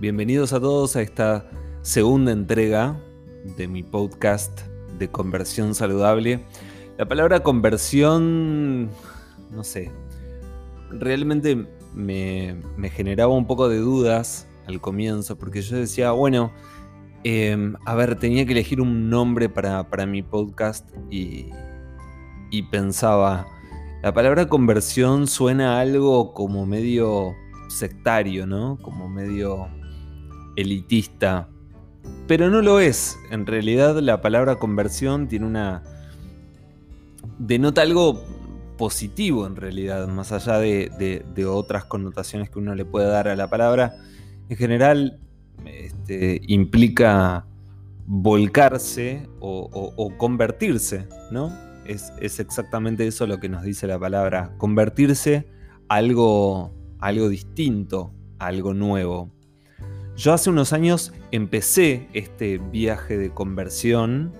Bienvenidos a todos a esta segunda entrega de mi podcast de conversión saludable. La palabra conversión, no sé, realmente me, generaba un poco de dudas al comienzo, porque yo decía, bueno, em, a ver, tenía que elegir un nombre para, mi podcast y, y pensaba, la palabra conversión suena algo como medio sectario, ¿no? Como medio elitista, pero no lo es. En realidad la palabra conversión tiene una... denota algo positivo en realidad, más allá de, otras connotaciones que uno le puede dar a la palabra. En general este, implica volcarse o, convertirse, ¿no? Es, exactamente eso lo que nos dice la palabra, convertirse a algo, algo distinto, algo nuevo. Yo hace unos años empecé este viaje de conversión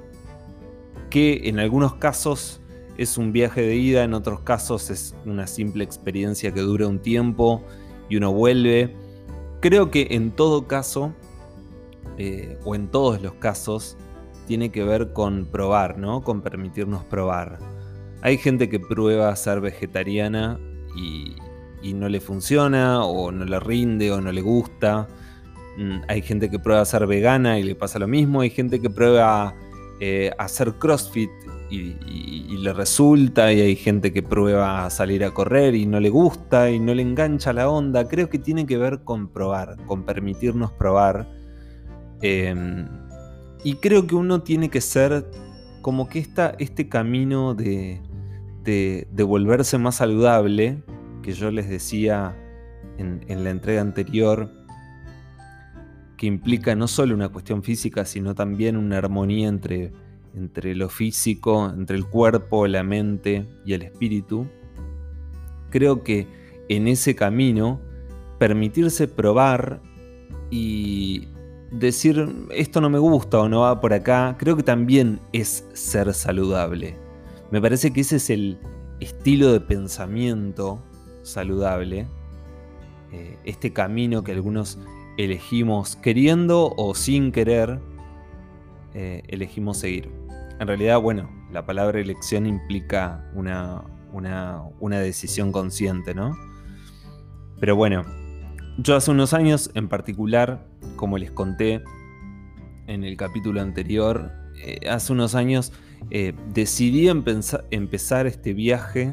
que en algunos casos es un viaje de ida, en otros casos es una simple experiencia que dura un tiempo y uno vuelve. Creo que en todo caso, eh, o en todos los casos, tiene que ver con probar, ¿no? Con permitirnos probar. Hay gente que prueba ser vegetariana y no le funciona, o no le rinde, o no le gusta. Mm, hay gente que prueba a ser vegana y le pasa lo mismo. Hay gente que prueba eh, a hacer CrossFit y, le resulta. Y hay gente que prueba a salir a correr y no le gusta y no le engancha la onda. Creo que tiene que ver con probar, con permitirnos probar. Em, y creo que uno tiene que ser como que este camino de, de, volverse más saludable, que yo les decía en, en la entrega anterior, que implica no solo una cuestión física, sino también una armonía entre, entre lo físico, entre el cuerpo, la mente y el espíritu, creo que en ese camino permitirse probar y decir esto no me gusta o no va por acá, creo que también es ser saludable. Me parece que ese es el estilo de pensamiento saludable, eh, este camino que algunos elegimos queriendo o sin querer, eh, elegimos seguir. En realidad, bueno, la palabra elección implica una, una, decisión consciente, ¿no? Pero bueno, yo hace unos años en particular, como les conté en el capítulo anterior, eh, hace unos años eh, decidí empezar este viaje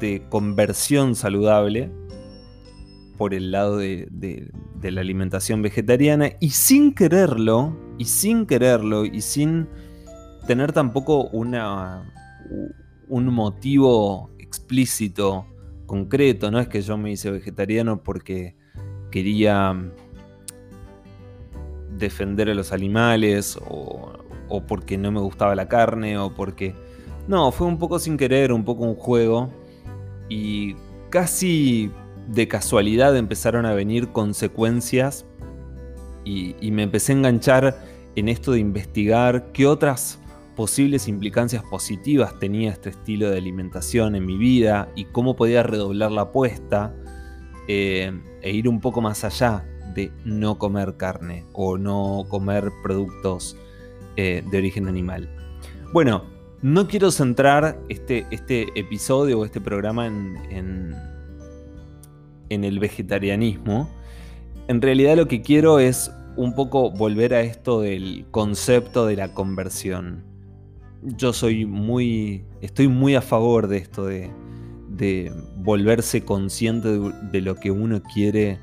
de conversión saludable por el lado de, la alimentación vegetariana y sin quererlo, y sin quererlo, y sin tener tampoco una, un motivo explícito, concreto, no es que yo me hice vegetariano porque quería defender a los animales o, o porque no me gustaba la carne o porque... No, fue un poco sin querer, un poco un juego y casi de casualidad empezaron a venir consecuencias y, me empecé a enganchar en esto de investigar qué otras posibles implicancias positivas tenía este estilo de alimentación en mi vida y cómo podía redoblar la apuesta eh, e ir un poco más allá de no comer carne o no comer productos eh, de origen animal. Bueno, no quiero centrar este, este episodio o este programa en en el vegetarianismo, en realidad lo que quiero es un poco volver a esto del concepto de la conversión. Yo soy muy, estoy muy a favor de esto de, volverse consciente de, lo que uno quiere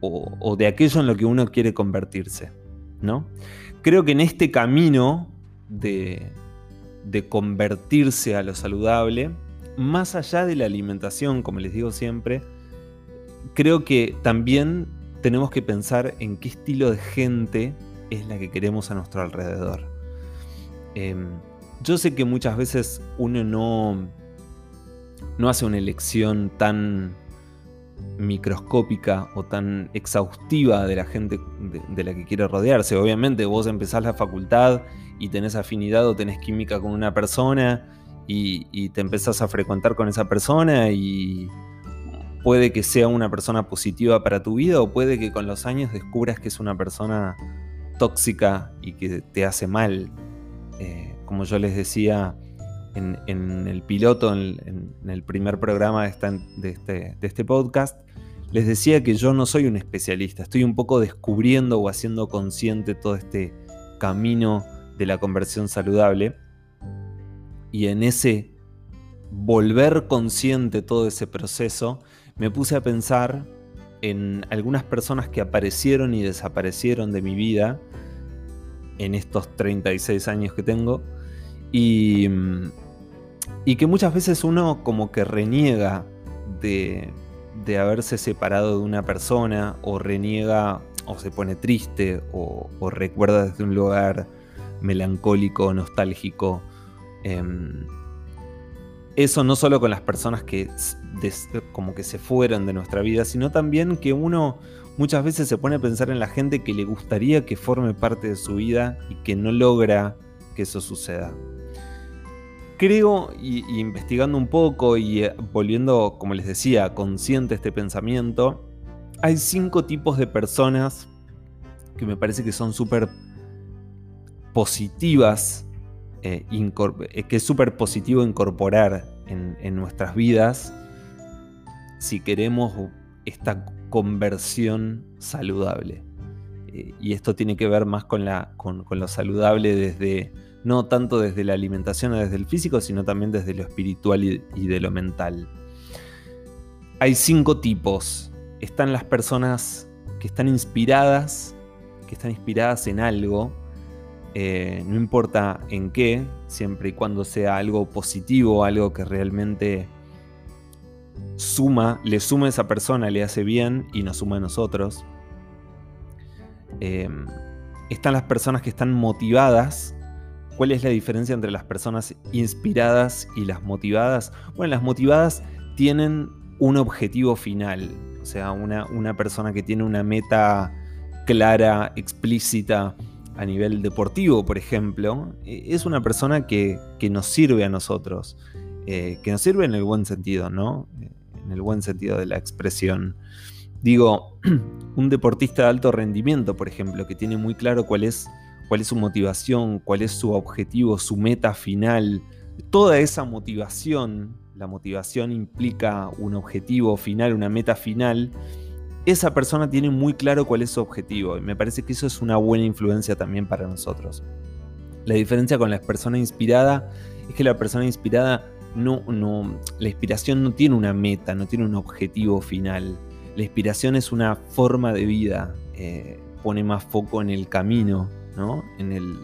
o, de aquello en lo que uno quiere convertirse, ¿no? Creo que en este camino de convertirse a lo saludable, más allá de la alimentación, como les digo siempre, creo que también tenemos que pensar en qué estilo de gente es la que queremos a nuestro alrededor. Em, yo sé que muchas veces uno no, no hace una elección tan microscópica o tan exhaustiva de la gente de, la que quiere rodearse. Obviamente vos empezás la facultad y tenés afinidad o tenés química con una persona y, y te empezás a frecuentar con esa persona y puede que sea una persona positiva para tu vida o puede que con los años descubras que es una persona tóxica y que te hace mal. Eh, como yo les decía en, el piloto, en, el primer programa este, de este podcast, les decía que yo no soy un especialista, estoy un poco descubriendo o haciendo consciente todo este camino de la conversión saludable. Y en ese volver consciente todo ese proceso, me puse a pensar en algunas personas que aparecieron y desaparecieron de mi vida en estos 36 años que tengo y, y que muchas veces uno como que reniega de, de haberse separado de una persona o reniega o se pone triste o, recuerda desde un lugar melancólico, nostálgico. Em, eso no solo con las personas que como que se fueron de nuestra vida, sino también que uno muchas veces se pone a pensar en la gente que le gustaría que forme parte de su vida y que no logra que eso suceda. Creo, y, investigando un poco y eh, volviendo, como les decía, consciente este pensamiento, hay cinco tipos de personas que me parece que son súper positivas, eh, eh, que es súper positivo incorporar en, nuestras vidas si queremos esta conversión saludable. y esto tiene que ver más con, la, con lo saludable desde no tanto desde la alimentación o desde el físico, sino también desde lo espiritual y, de lo mental. Hay cinco tipos. Están las personas que están inspiradas, que están inspiradas en algo, eh, no importa en qué, siempre y cuando sea algo positivo, algo que realmente suma, le suma a esa persona, le hace bien y nos suma a nosotros. Eh, están las personas que están motivadas ¿Cuál es la diferencia entre las personas inspiradas y las motivadas? Bueno, las motivadas tienen un objetivo final, o sea, una, una persona que tiene una meta clara, explícita a nivel deportivo, por ejemplo, e, es una persona que, nos sirve a nosotros, eh, que nos sirve en el buen sentido, ¿no? En el buen sentido de la expresión. Digo, un deportista de alto rendimiento, por ejemplo, que tiene muy claro cuál es cuál es su motivación, cuál es su objetivo, su meta final. Toda esa motivación, la motivación implica un objetivo final, una meta final. Esa persona tiene muy claro cuál es su objetivo y me parece que eso es una buena influencia también para nosotros. La diferencia con la persona inspirada es que la persona inspirada no, no, la inspiración no tiene una meta, no tiene un objetivo final. La inspiración es una forma de vida, eh, pone más foco en el camino, en el,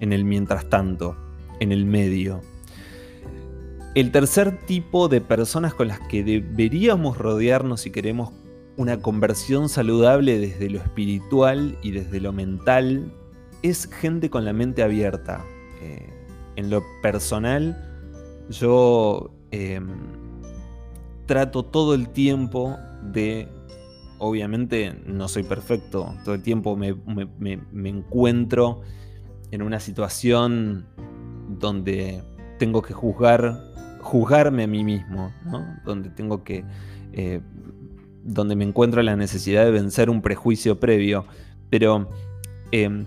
en el mientras tanto, en el medio. El tercer tipo de personas con las que deberíamos rodearnos si queremos una conversión saludable desde lo espiritual y desde lo mental es gente con la mente abierta. Eh, en lo personal, yo em, trato todo el tiempo de obviamente no soy perfecto, todo el tiempo me, encuentro en una situación donde tengo que juzgar, juzgarme a mí mismo, donde tengo que, eh, donde me encuentro la necesidad de vencer un prejuicio previo, pero em,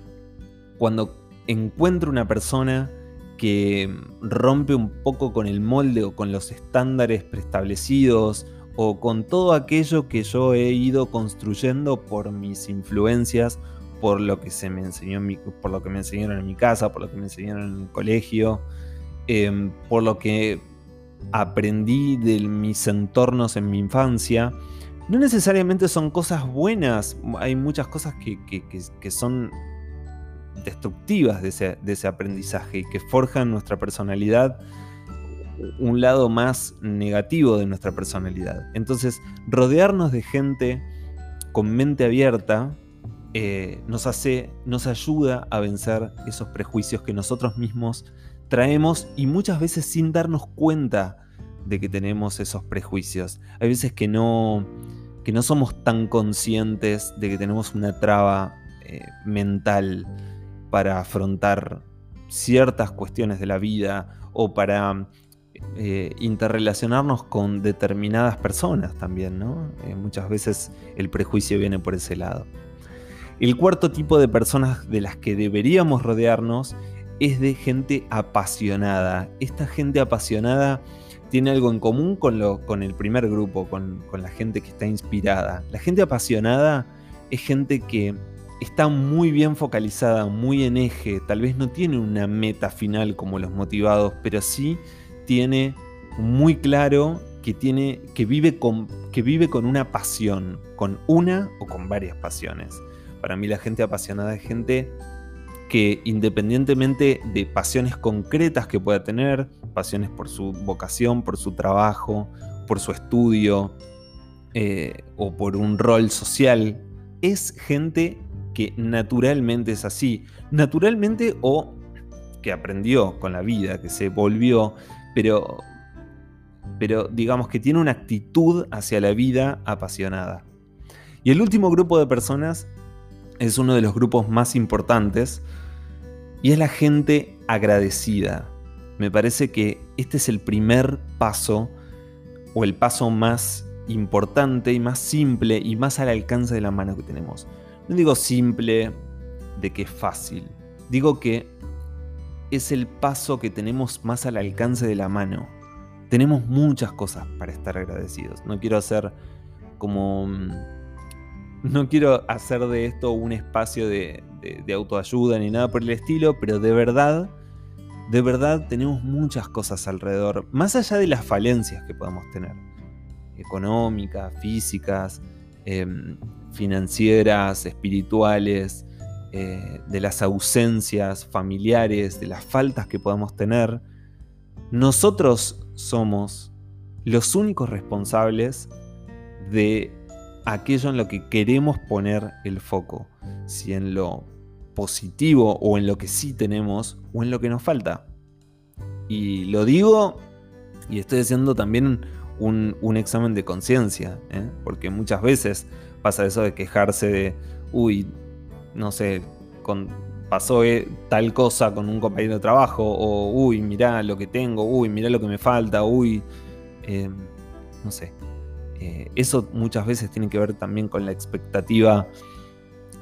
cuando encuentro una persona que rompe un poco con el molde o con los estándares preestablecidos, o con todo aquello que yo he ido construyendo por mis influencias, por lo que se me enseñó por lo que me enseñaron en mi casa, por lo que me enseñaron en el colegio, em, por lo que aprendí de mis entornos en mi infancia. No necesariamente son cosas buenas, hay muchas cosas que, son destructivas de ese, de ese aprendizaje y que forjan nuestra personalidad un lado más negativo de nuestra personalidad. Entonces, rodearnos de gente con mente abierta eh, nos hace, nos ayuda a vencer esos prejuicios que nosotros mismos traemos y muchas veces sin darnos cuenta de que tenemos esos prejuicios. Hay veces que no, que no somos tan conscientes de que tenemos una traba eh, mental para afrontar ciertas cuestiones de la vida o para eh, interrelacionarnos con determinadas personas también, ¿no? Eh, muchas veces el prejuicio viene por ese lado. El cuarto tipo de personas de las que deberíamos rodearnos es de gente apasionada. Esta gente apasionada tiene algo en común con, lo, con el primer grupo, con, con la gente que está inspirada. La gente apasionada es gente que está muy bien focalizada, muy en eje, tal vez no tiene una meta final como los motivados, pero sí tiene muy claro que, tiene, que, vive con, que vive con una pasión, con una o con varias pasiones. Para mí la gente apasionada es gente que independientemente de pasiones concretas que pueda tener, pasiones por su vocación, por su trabajo, por su estudio eh, o por un rol social, es gente que naturalmente es así. Naturalmente o que aprendió con la vida, que se volvió, pero, pero digamos que tiene una actitud hacia la vida apasionada. Y el último grupo de personas es uno de los grupos más importantes y es la gente agradecida. Me parece que este es el primer paso o el paso más importante y más simple y más al alcance de la mano que tenemos. No digo simple de que es fácil, digo que es el paso que tenemos más al alcance de la mano. Tenemos muchas cosas para estar agradecidos. No quiero hacer como... No quiero hacer de esto un espacio de, autoayuda ni nada por el estilo, pero de verdad, de verdad tenemos muchas cosas alrededor, más allá de las falencias que podemos tener, económicas, físicas, Em, financieras, espirituales, eh, de las ausencias familiares, de las faltas que podamos tener, nosotros somos los únicos responsables de aquello en lo que queremos poner el foco, si en lo positivo o en lo que sí tenemos o en lo que nos falta. Y lo digo y estoy haciendo también un, examen de conciencia, ¿eh? porque muchas veces pasa eso de quejarse de, uy, no sé, pasó eh, tal cosa con un compañero de trabajo, o uy, mirá lo que tengo, uy, mirá lo que me falta, uy, em, no sé. Eh, eso muchas veces tiene que ver también con la expectativa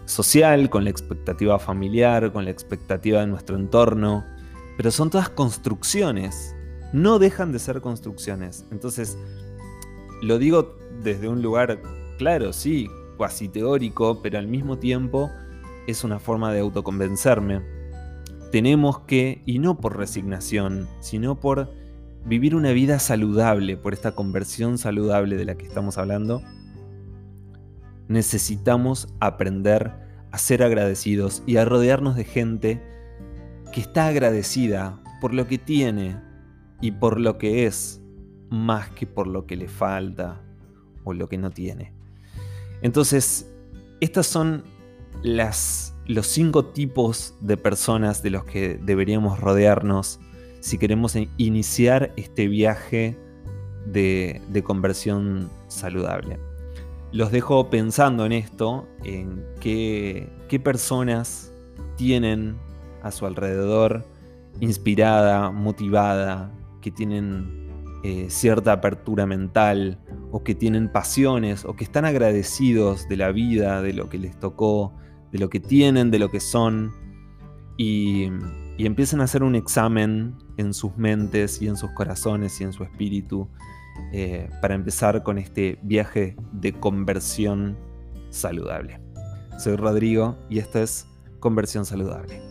social, con la expectativa familiar, con la expectativa de nuestro entorno, pero son todas construcciones no dejan de ser construcciones. Entonces, lo digo desde un lugar, claro, sí, cuasi teórico, pero al mismo tiempo es una forma de autoconvencerme. Tenemos que, y no por resignación, sino por vivir una vida saludable, por esta conversión saludable de la que estamos hablando, necesitamos aprender a ser agradecidos y a rodearnos de gente que está agradecida por lo que tiene, y por lo que es, más que por lo que le falta o lo que no tiene. Entonces, estas son las, los cinco tipos de personas de los que deberíamos rodearnos si queremos iniciar este viaje de, de conversión saludable. Los dejo pensando en esto, en qué, qué personas tienen a su alrededor inspirada, motivada, que tienen eh, cierta apertura mental o que tienen pasiones o que están agradecidos de la vida, de lo que les tocó, de lo que tienen, de lo que son y, empiezan a hacer un examen en sus mentes y en sus corazones y en su espíritu eh, para empezar con este viaje de conversión saludable. Soy Rodrigo y esto es Conversión Saludable.